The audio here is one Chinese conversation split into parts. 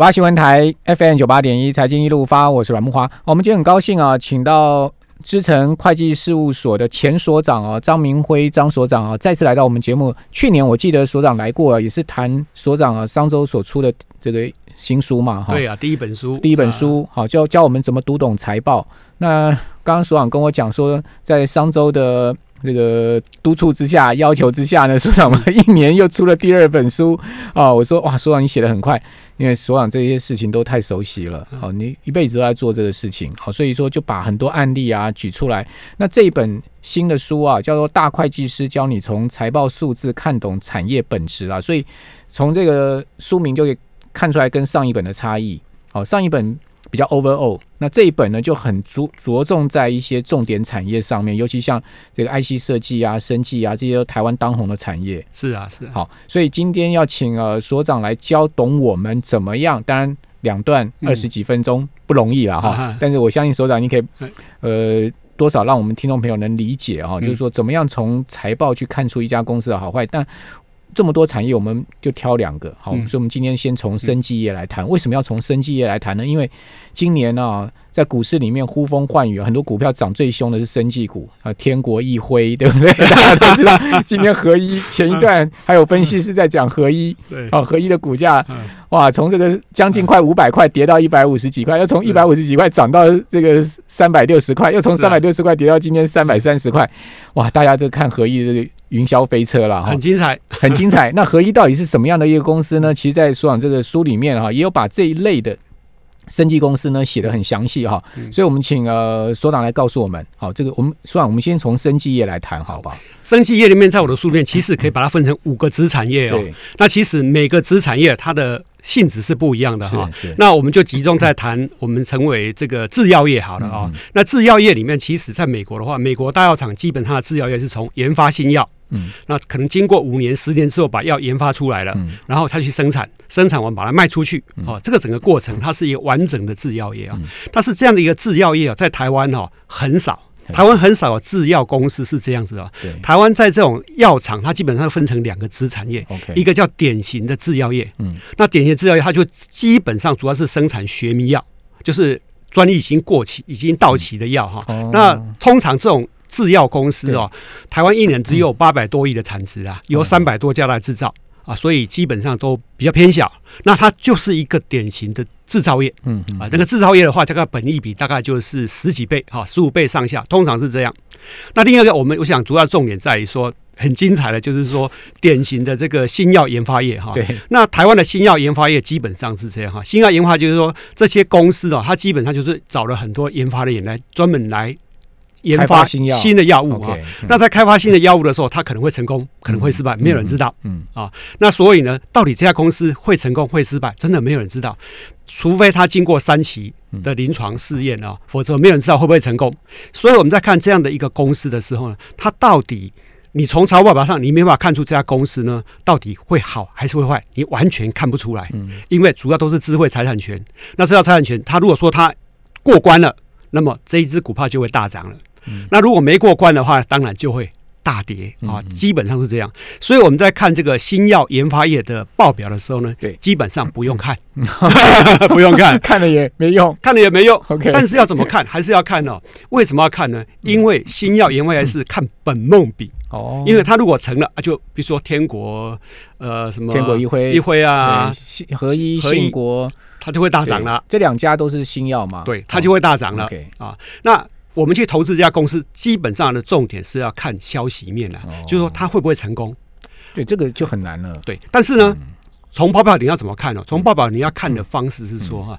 八新闻台 FM 九八点一财经一路发，我是阮木花。我们今天很高兴啊，请到知诚会计事务所的前所长啊张明辉张所长啊，再次来到我们节目。去年我记得所长来过，也是谈所长啊商周所出的这个新书嘛，哈。对啊，第一本书，第一本书，好教教我们怎么读懂财报。那刚刚所长跟我讲说，在商周的。这个督促之下、要求之下呢，所长嘛，一年又出了第二本书啊！我说哇，所长你写的很快，因为所长这些事情都太熟悉了，好，你一辈子都在做这个事情，好，所以说就把很多案例啊举出来。那这一本新的书啊，叫做《大会计师教你从财报数字看懂产业本质》啊，所以从这个书名就可以看出来跟上一本的差异。好，上一本。比较 overall，那这一本呢就很着着重在一些重点产业上面，尤其像这个 IC 设计啊、生技啊这些台湾当红的产业。是啊，是好，所以今天要请呃所长来教懂我们怎么样。当然两段二十几分钟不容易了哈，但是我相信所长你可以呃多少让我们听众朋友能理解哈，就是说怎么样从财报去看出一家公司的好坏，但。这么多产业，我们就挑两个好，所以我们今天先从生技业来谈。为什么要从生技业来谈呢？因为今年呢，在股市里面呼风唤雨，很多股票涨最凶的是生技股啊，天国一辉，对不对？大家都知道，今天合一前一段还有分析师在讲合一，对，啊，合一的股价哇，从这个将近快五百块跌到一百五十几块，又从一百五十几块涨到这个三百六十块，又从三百六十块跌到今天三百三十块，哇，大家都看合一这个。云霄飞车了，很精彩，很精彩。那合一到底是什么样的一个公司呢？其实，在所长这个书里面哈，也有把这一类的生技公司呢写的很详细哈。所以，我们请呃所长来告诉我们，好，这个我们所长，我们先从生技业来谈，好不好？生技业里面，在我的书里面，其实可以把它分成五个子产业哦。那其实每个子产业它的性质是不一样的哈。那我们就集中在谈我们成为这个制药业好了啊。那制药业里面，其实在美国的话，美国大药厂基本上的制药业是从研发新药。嗯，那可能经过五年、十年之后，把药研发出来了，然后他去生产，生产完把它卖出去，哦，这个整个过程它是一个完整的制药业啊。但是这样的一个制药业啊，在台湾哦很少，台湾很少有制药公司是这样子啊。台湾在这种药厂，它基本上分成两个子产业，一个叫典型的制药业，嗯，那典型制药业它就基本上主要是生产学名药，就是专利已经过期、已经到期的药哈。那通常这种制药公司哦，台湾一年只有八百多亿的产值啊，由三百多家来制造啊，所以基本上都比较偏小。那它就是一个典型的制造业，嗯啊，那个制造业的话，这个本益比大概就是十几倍哈，十五倍上下，通常是这样。那另外一个，我们我想主要重点在于说，很精彩的，就是说典型的这个新药研发业哈。对。那台湾的新药研发业基本上是这样哈，新药研发就是说这些公司哦，它基本上就是找了很多研发的人来专门来。研发新的药物啊，那在开发新的药物的时候，它可能会成功，可能会失败，没有人知道。嗯啊，那所以呢，到底这家公司会成功会失败，真的没有人知道，除非他经过三期的临床试验啊，否则没有人知道会不会成功。所以我们在看这样的一个公司的时候呢，它到底你从财务报表上你没办法看出这家公司呢到底会好还是会坏，你完全看不出来。嗯，因为主要都是智慧财产权。那这道财产权，它如果说它过关了，那么这一只股票就会大涨了。那如果没过关的话，当然就会大跌啊，基本上是这样。所以我们在看这个新药研发业的报表的时候呢，对，基本上不用看，不用看，看了也没用，看了也没用。OK，但是要怎么看，还是要看哦。为什么要看呢？因为新药研发业是看本梦比。哦，因为它如果成了啊，就比如说天国呃什么天国一辉。一辉啊，合一信国，它就会大涨了。这两家都是新药嘛，对，它就会大涨了。啊，那。我们去投资这家公司，基本上的重点是要看消息面了，就是说它会不会成功。对，这个就很难了。对，但是呢，从报表你要怎么看呢？从报表你要看的方式是说哈，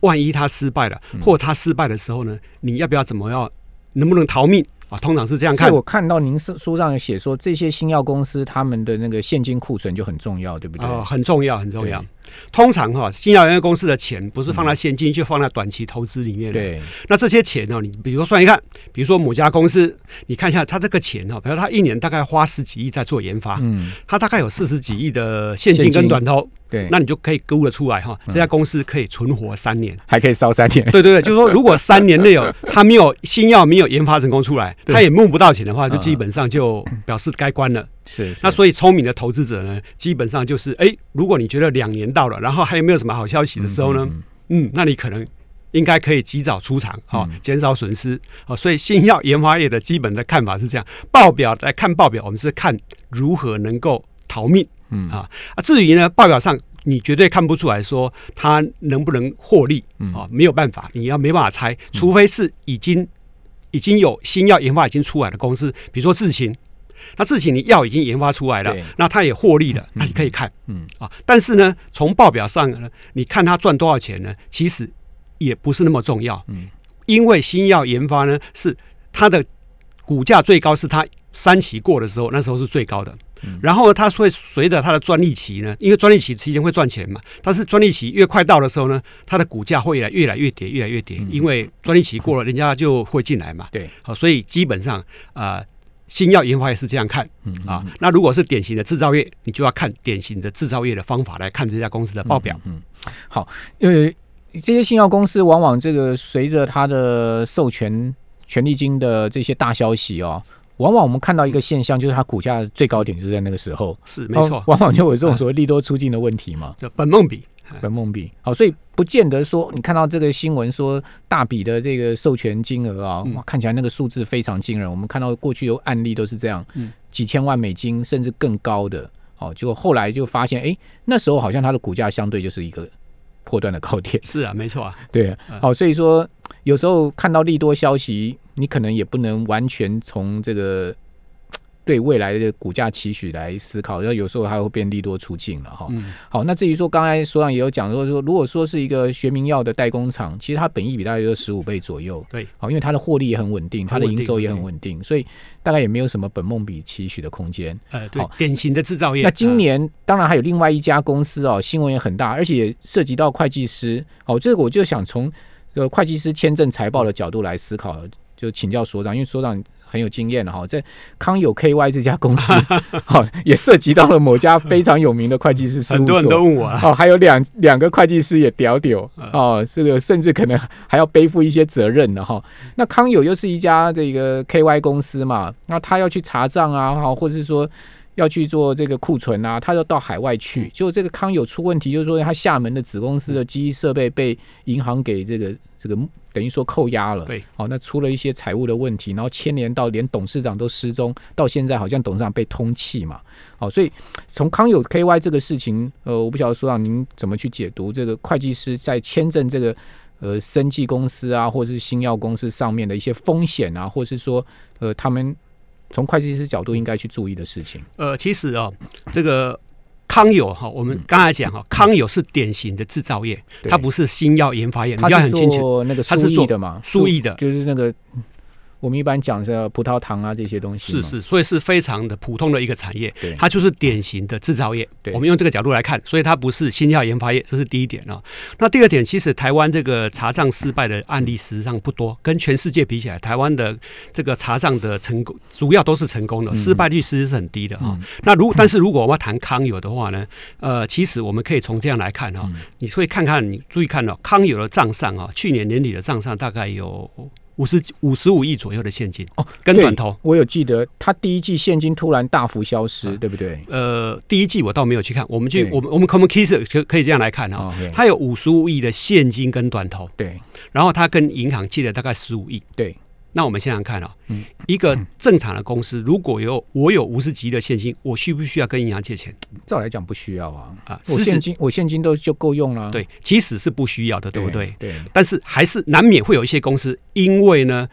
万一它失败了，或它失败的时候呢，你要不要怎么样，能不能逃命？啊，通常是这样看。我看到您书书上有写说，这些新药公司他们的那个现金库存就很重要，对不对？啊，很重要，很重要。通常哈，新药研公司的钱不是放在现金，就放在短期投资里面。对。那这些钱呢，你比如说算一看，比如说某家公司，你看一下他这个钱哈，比如他一年大概花十几亿在做研发，嗯，他大概有四十几亿的现金跟短投。对，那你就可以估得出来哈，这家公司可以存活三年，还可以烧三年。对对对，就是说，如果三年内有他没有新药没有研发成功出来，他也募不到钱的话，就基本上就表示该关了。是，那所以聪明的投资者呢，基本上就是，哎，如果你觉得两年到了，然后还有没有什么好消息的时候呢？嗯，那你可能应该可以及早出场，哈，减少损失。哦，所以新药研发业的基本的看法是这样：报表来看报表，我们是看如何能够逃命。嗯啊啊，至于呢，报表上你绝对看不出来说它能不能获利啊，没有办法，你要没办法猜，除非是已经已经有新药研发已经出来的公司，比如说智勤，那自己你药已经研发出来了，那它也获利了，那你可以看，嗯啊，但是呢，从报表上呢，你看它赚多少钱呢？其实也不是那么重要，嗯，因为新药研发呢是它的股价最高，是它三期过的时候，那时候是最高的。然后它会随着它的专利期呢，因为专利期期间会赚钱嘛，但是专利期越快到的时候呢，它的股价会来越来越跌，越来越跌，因为专利期过了，人家就会进来嘛。对，好，所以基本上啊，新药研发也是这样看啊。那如果是典型的制造业，你就要看典型的制造业的方法来看这家公司的报表。嗯，好，因为这些新药公司往往这个随着它的授权权利金的这些大消息哦。往往我们看到一个现象，就是它股价最高点就是在那个时候，是没错。往往就有这种所谓利多出尽的问题嘛，叫本梦比，本梦比。好，所以不见得说你看到这个新闻说大笔的这个授权金额啊，看起来那个数字非常惊人。我们看到过去有案例都是这样，几千万美金甚至更高的。哦，结果后来就发现，哎，那时候好像它的股价相对就是一个破断的高点。是啊，没错啊，对。好，所以说有时候看到利多消息。你可能也不能完全从这个对未来的股价期许来思考，要有时候还会变利多出尽了哈。好，那至于说刚才所长也有讲说说，如果说是一个学名药的代工厂，其实它本益比大概有十五倍左右。对，好，因为它的获利也很稳定，它的营收也很稳定，所以大概也没有什么本梦比期许的空间。呃，对，典型的制造业。那今年当然还有另外一家公司哦，新闻也很大，而且涉及到会计师。哦，这个我就想从呃会计师签证财报的角度来思考。就请教所长，因为所长很有经验的哈，在康友 KY 这家公司，好也涉及到了某家非常有名的会计师事务所，很多人都问我哦，还有两两个会计师也屌屌哦，这个甚至可能还要背负一些责任的哈。那康友又是一家这个 KY 公司嘛，那他要去查账啊，哈，或者是说要去做这个库存啊，他要到海外去，就这个康友出问题，就是说他厦门的子公司的机器设备被银行给这个这个。等于说扣押了，对，好，那出了一些财务的问题，然后牵连到连董事长都失踪，到现在好像董事长被通气嘛，哦，所以从康友 KY 这个事情，呃，我不晓得说让您怎么去解读这个会计师在签证这个呃生技公司啊，或者是新药公司上面的一些风险啊，或是说呃他们从会计师角度应该去注意的事情。呃，其实啊，这个。康友哈，我们刚才讲哈，康友是典型的制造业，它不是新药研发业，你要很清楚，那个它是做的嘛，输液的，就是那个。我们一般讲的葡萄糖啊这些东西，是是，所以是非常的普通的一个产业，它就是典型的制造业。我们用这个角度来看，所以它不是新药研发业，这是第一点啊。那第二点，其实台湾这个查账失败的案例实际上不多，跟全世界比起来，台湾的这个查账的成功主要都是成功的，失败率其实是很低的啊。那如但是如果我们要谈康友的话呢，呃，其实我们可以从这样来看哈，你会看看你注意看到康友的账上啊，去年年底的账上大概有。五十五十五亿左右的现金哦，跟短头，我有记得，他第一季现金突然大幅消失，对不对？呃，第一季我倒没有去看，我们去我们我们 common case 可可以这样来看啊，他有五十五亿的现金跟短头，对，然后他跟银行借了大概十五亿，对。那我们想想看啊，一个正常的公司，如果有我有五十级的现金，我需不需要跟银行借钱？照来讲不需要啊，啊，我现金我现金都就够用了。对，其实是不需要的，对不对？对。但是还是难免会有一些公司，因为呢。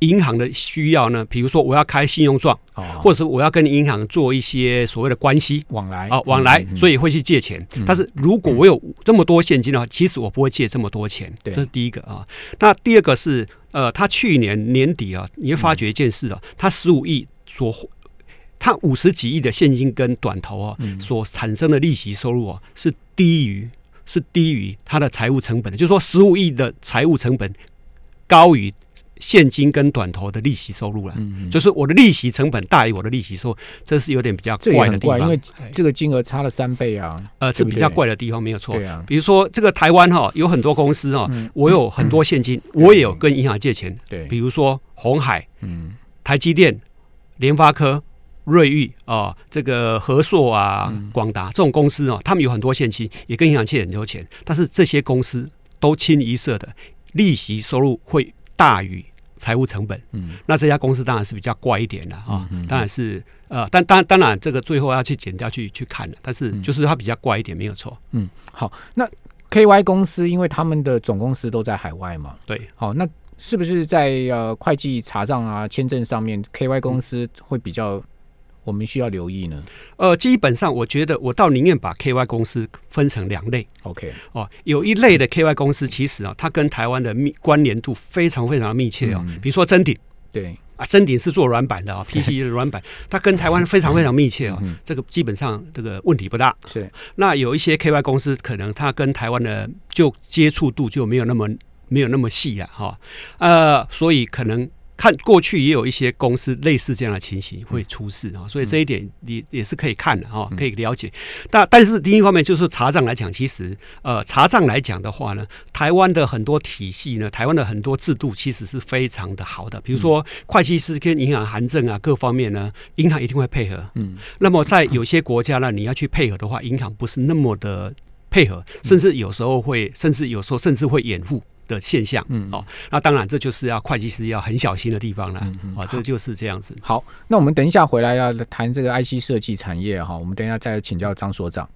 银行的需要呢？比如说我要开信用状，或者是我要跟银行做一些所谓的关系往来啊往来，所以会去借钱。但是如果我有这么多现金的话，其实我不会借这么多钱。这是第一个啊。那第二个是呃，他去年年底啊，你会发觉一件事啊，他十五亿所他五十几亿的现金跟短投啊，所产生的利息收入啊，是低于是低于他的财务成本的，就是说十五亿的财务成本高于。现金跟短投的利息收入了，就是我的利息成本大于我的利息收入，这是有点比较怪的地方。因为这个金额差了三倍啊，呃，是比较怪的地方，没有错。啊。比如说这个台湾哈，有很多公司哈，我有很多现金，我也有跟银行借钱。对，比如说红海、嗯，台积电、联发科、瑞昱啊，这个和硕啊、广达这种公司哦，他们有很多现金，也跟银行借很多钱，但是这些公司都清一色的利息收入会大于财务成本。嗯，那这家公司当然是比较怪一点的啊，当然是呃，但当当然这个最后要去减掉去去看的，但是就是它比较怪一点，没有错。嗯，好，那 KY 公司因为他们的总公司都在海外嘛，对，好，那是不是在呃会计查账啊、签证上面，KY 公司会比较？我们需要留意呢。呃，基本上我觉得我倒宁愿把 KY 公司分成两类。OK，哦，有一类的 KY 公司其实啊，它跟台湾的密关联度非常非常密切哦。比如说真鼎，对啊，真鼎是做软板的啊，PC 的软板，它跟台湾非常非常密切哦。这个基本上这个问题不大。是。那有一些 KY 公司可能它跟台湾的就接触度就没有那么没有那么细了哈。呃，所以可能。看过去也有一些公司类似这样的情形会出事啊，所以这一点也也是可以看的哈，可以了解。但但是另一方面就是查账来讲，其实呃查账来讲的话呢，台湾的很多体系呢，台湾的很多制度其实是非常的好的。比如说会计师跟银行函证啊各方面呢，银行一定会配合。嗯，那么在有些国家呢，你要去配合的话，银行不是那么的配合，甚至有时候会，甚至有时候甚至会掩护。的现象，嗯，哦，那当然这就是要会计师要很小心的地方了，啊，这就是这样子。好，那我们等一下回来要谈这个 IC 设计产业哈，我们等一下再请教张所长。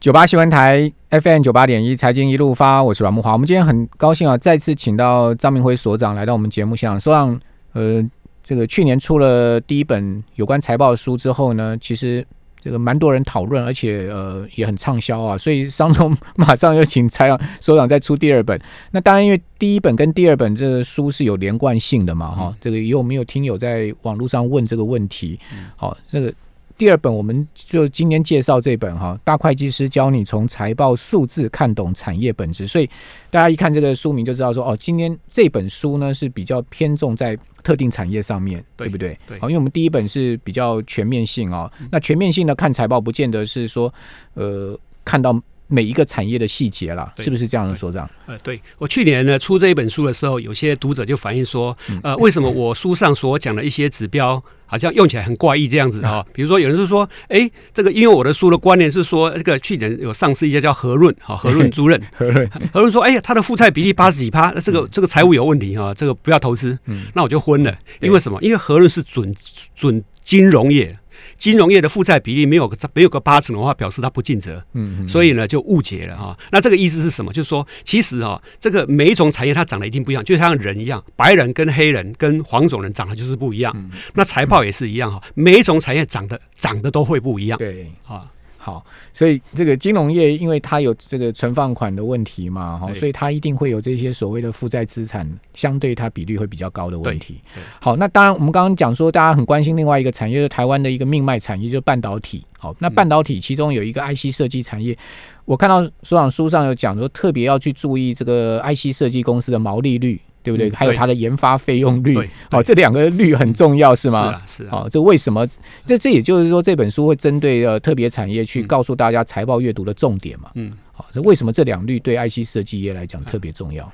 九八新闻台 FM 九八点一财经一路发，我是阮木华。我们今天很高兴啊，再次请到张明辉所长来到我们节目现场。所长，呃，这个去年出了第一本有关财报书之后呢，其实。这个蛮多人讨论，而且呃也很畅销啊，所以商总马上又请财长首长再出第二本。那当然，因为第一本跟第二本这个书是有连贯性的嘛，哈，这个有没有听友在网络上问这个问题？好，那个。第二本，我们就今天介绍这本哈，大会计师教你从财报数字看懂产业本质。所以大家一看这个书名就知道说，哦，今天这本书呢是比较偏重在特定产业上面，对不对？对。好，因为我们第一本是比较全面性哦，那全面性的看财报，不见得是说，呃，看到。每一个产业的细节了，是不是这样的，所长？呃，对我去年呢出这一本书的时候，有些读者就反映说，呃，为什么我书上所讲的一些指标好像用起来很怪异这样子啊？比如说，有人就说，哎，这个因为我的书的观念是说，这个去年有上市一家叫和润，哈，和润租赁，和润，和润说，哎呀，他的负债比例八十几趴，这个这个财务有问题哈，这个不要投资。嗯，那我就昏了，因为什么？因为和润是准准金融业。金融业的负债比例没有个没有个八成的话，表示他不尽责，嗯，所以呢就误解了哈。那这个意思是什么？就是说，其实哈，这个每一种产业它长得一定不一样，就像人一样，白人跟黑人跟黄种人长得就是不一样。那财报也是一样哈，每一种产业长得长得都会不一样。对啊。好，所以这个金融业，因为它有这个存放款的问题嘛，哈，所以它一定会有这些所谓的负债资产，相对它比率会比较高的问题。好，那当然我们刚刚讲说，大家很关心另外一个产业，就是台湾的一个命脉产业，就是半导体。好，那半导体其中有一个 IC 设计产业，我看到所长书上有讲说，特别要去注意这个 IC 设计公司的毛利率。对不对？还有它的研发费用率，哦，这两个率很重要，是吗？是是。哦，这为什么？这这也就是说，这本书会针对呃特别产业去告诉大家财报阅读的重点嘛？嗯。好，这为什么这两率对 IC 设计业来讲特别重要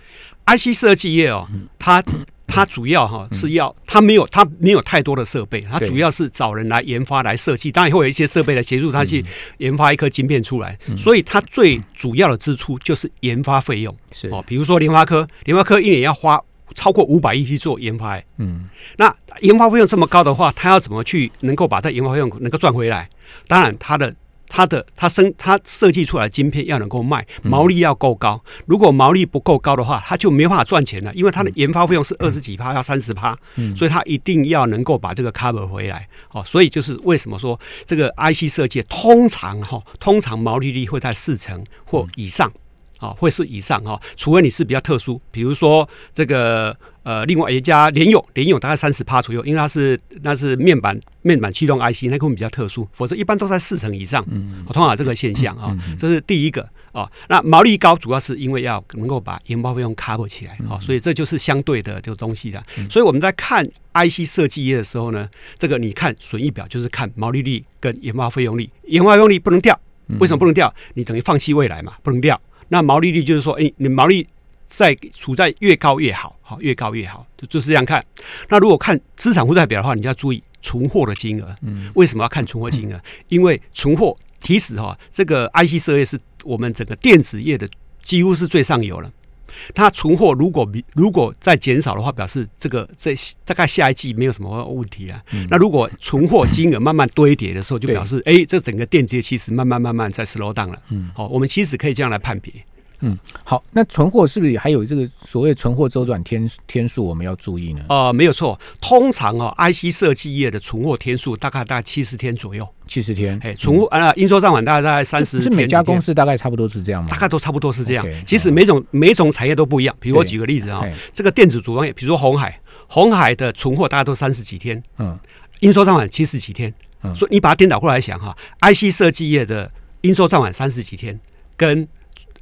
？IC 设计业哦，它它主要哈是要它没有它没有太多的设备，它主要是找人来研发来设计，当然会有一些设备来协助它去研发一颗晶片出来，所以它最主要的支出就是研发费用。是哦，比如说联发科，联发科一年要花超过五百亿去做研发，嗯，那研发费用这么高的话，它要怎么去能够把这研发费用能够赚回来？当然，它的。它的它生它设计出来的晶片要能够卖，毛利要够高。如果毛利不够高的话，它就没办法赚钱了，因为它的研发费用是二十几趴，要三十趴，所以它一定要能够把这个 cover 回来。哦，所以就是为什么说这个 IC 设计通常哈，通常毛利率会在四成或以上，啊，会是以上哈，除非你是比较特殊，比如说这个。呃，另外一家联咏，联咏大概三十趴左右，因为它是那是面板面板驱动 IC，那可能比较特殊，否则一般都在四成以上。嗯，通常这个现象啊，这是第一个啊。那毛利高，主要是因为要能够把研发费用 cover 起来啊，所以这就是相对的这个东西的。所以我们在看 IC 设计业的时候呢，这个你看损益表就是看毛利率跟研发费用率，研发费用率不能掉，为什么不能掉？你等于放弃未来嘛，不能掉。那毛利率就是说，哎，你毛利。在处在越高越好，好越高越好，就就是这样看。那如果看资产负债表的话，你要注意存货的金额。嗯，为什么要看存货金额？因为存货其实哈，这个 IC 设业是我们整个电子业的几乎是最上游了。它存货如果如果再减少的话，表示这个在大概下一季没有什么问题啊。那如果存货金额慢慢堆叠的时候，就表示哎，这整个电接其实慢慢慢慢在 slow down 了。嗯，好，我们其实可以这样来判别。嗯，好，那存货是不是还有这个所谓存货周转天天数我们要注意呢？呃，没有错，通常哦，IC 设计业的存货天数大概大概七十天左右。七十天，哎，存货啊，应收账款大概大概三十。是每家公司大概差不多是这样吗？大概都差不多是这样。其实每种每种产业都不一样。比如我举个例子啊，这个电子组装业，比如说红海，红海的存货大概都三十几天，嗯，应收账款七十几天。所以你把它颠倒过来想哈，IC 设计业的应收账款三十几天，跟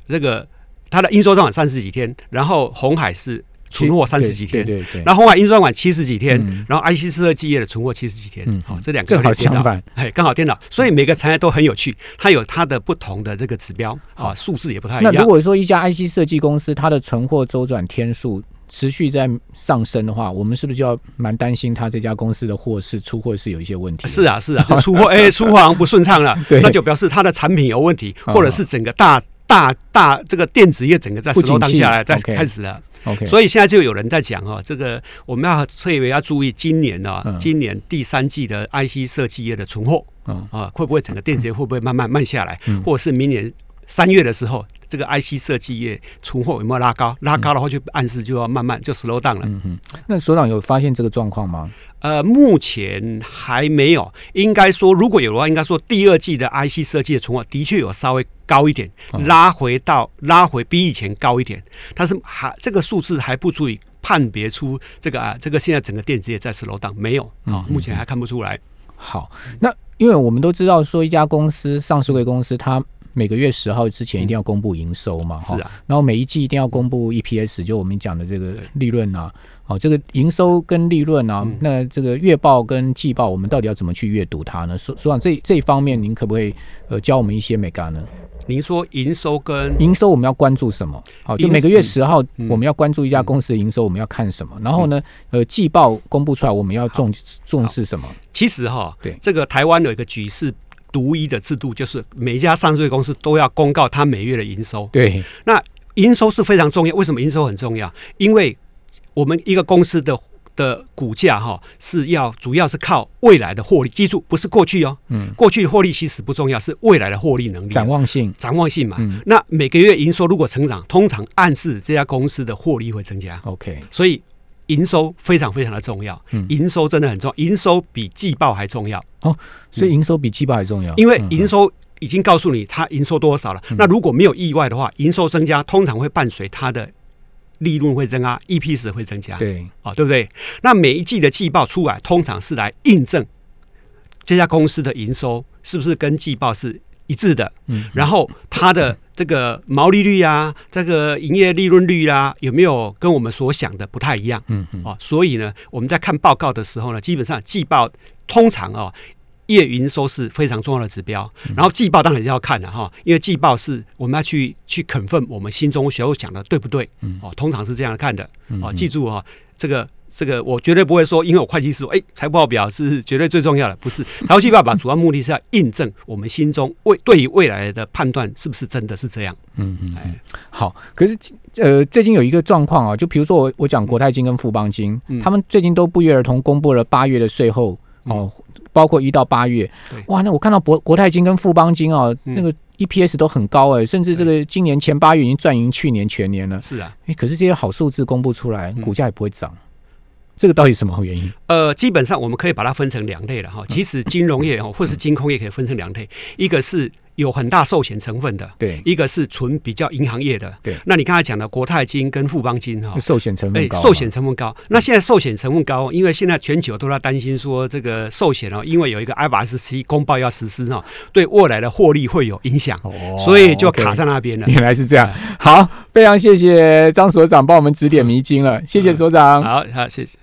这个。它的应收账款三十几天，然后红海是存货三十几天，对对然后红海应收账款七十几天，然后 IC 设计业的存货七十几天，好，这两个刚好相反，哎，刚好颠倒，所以每个产业都很有趣，它有它的不同的这个指标啊，数字也不太一样。那如果说一家 IC 设计公司它的存货周转天数持续在上升的话，我们是不是就要蛮担心它这家公司的货是出货是有一些问题？是啊，是啊，就出货哎，出货好像不顺畅了，那就表示它的产品有问题，或者是整个大。大大这个电子业整个在石头当下来，在开始了。OK，所以现在就有人在讲哦，这个我们要特别要注意今年呢，今年第三季的 IC 设计业的存货，啊，会不会整个电子业会不会慢慢慢下来，或者是明年三月的时候，这个 IC 设计业存货有没有拉高？拉高的话，就暗示就要慢慢就 slow down 了。嗯哼，那所长有发现这个状况吗？呃，目前还没有。应该说，如果有的话，应该说第二季的 IC 设计的存货的确有稍微高一点，拉回到拉回比以前高一点，但是还这个数字还不足以判别出这个啊，这个现在整个电子业在 slow down 没有啊，目前还看不出来。好，那因为我们都知道说一家公司上市贵公司它。每个月十号之前一定要公布营收嘛，是啊，然后每一季一定要公布 EPS，就我们讲的这个利润啊，好，这个营收跟利润啊，那这个月报跟季报，我们到底要怎么去阅读它呢？所所长这这一方面，您可不可以呃教我们一些美感呢？您说营收跟营收我们要关注什么？好，就每个月十号我们要关注一家公司的营收，我们要看什么？然后呢，呃，季报公布出来，我们要重重视什么？其实哈，对这个台湾有一个局势。独一的制度就是每一家上市公司都要公告它每月的营收。对，那营收是非常重要。为什么营收很重要？因为我们一个公司的的股价哈是要主要是靠未来的获利，记住不是过去哦。嗯，过去获利其实不重要，是未来的获利能力、展望性、展望性嘛。嗯，那每个月营收如果成长，通常暗示这家公司的获利会增加。OK，所以营收非常非常的重要。嗯，营收真的很重要，营收比季报还重要。哦，所以营收比季报还重要，因为营收已经告诉你它营收多少了。那如果没有意外的话，营收增加通常会伴随它的利润会增加，EPS 会增加。对，啊，对不对？那每一季的季报出来，通常是来印证这家公司的营收是不是跟季报是一致的。嗯，然后它的这个毛利率啊，这个营业利润率啊，有没有跟我们所想的不太一样？嗯嗯。啊，所以呢，我们在看报告的时候呢，基本上季报。通常哦，月营收是非常重要的指标，然后季报当然是要看的哈，因为季报是我们要去去肯分我们心中所想的对不对？哦，通常是这样看的哦，记住哦，这个这个我绝对不会说，因为我会计师说，哎，财报表是绝对最重要的，不是。财务季报表主要目的是要印证我们心中未对于未来的判断是不是真的是这样。嗯嗯，哎，好，可是呃，最近有一个状况啊，就比如说我我讲国泰金跟富邦金，他们最近都不约而同公布了八月的税后。哦，包括一到八月，哇，那我看到国国泰金跟富邦金啊，那个 EPS 都很高哎，甚至这个今年前八月已经赚赢去年全年了。是啊，哎，可是这些好数字公布出来，股价也不会涨，这个到底什么原因？呃，基本上我们可以把它分成两类了哈。其实金融业哦，或是金控业可以分成两类，一个是。有很大寿险成分的，对，一个是纯比较银行业的，对。那你刚才讲的国泰金跟富邦金哈，寿险成分高，寿险成分高。那现在寿险成分高，因为现在全球都在担心说这个寿险哦，因为有一个 IFRS 公报要实施哦，对未来的获利会有影响，所以就卡在那边了。原来是这样，好，非常谢谢张所长帮我们指点迷津了，谢谢所长，好好谢谢。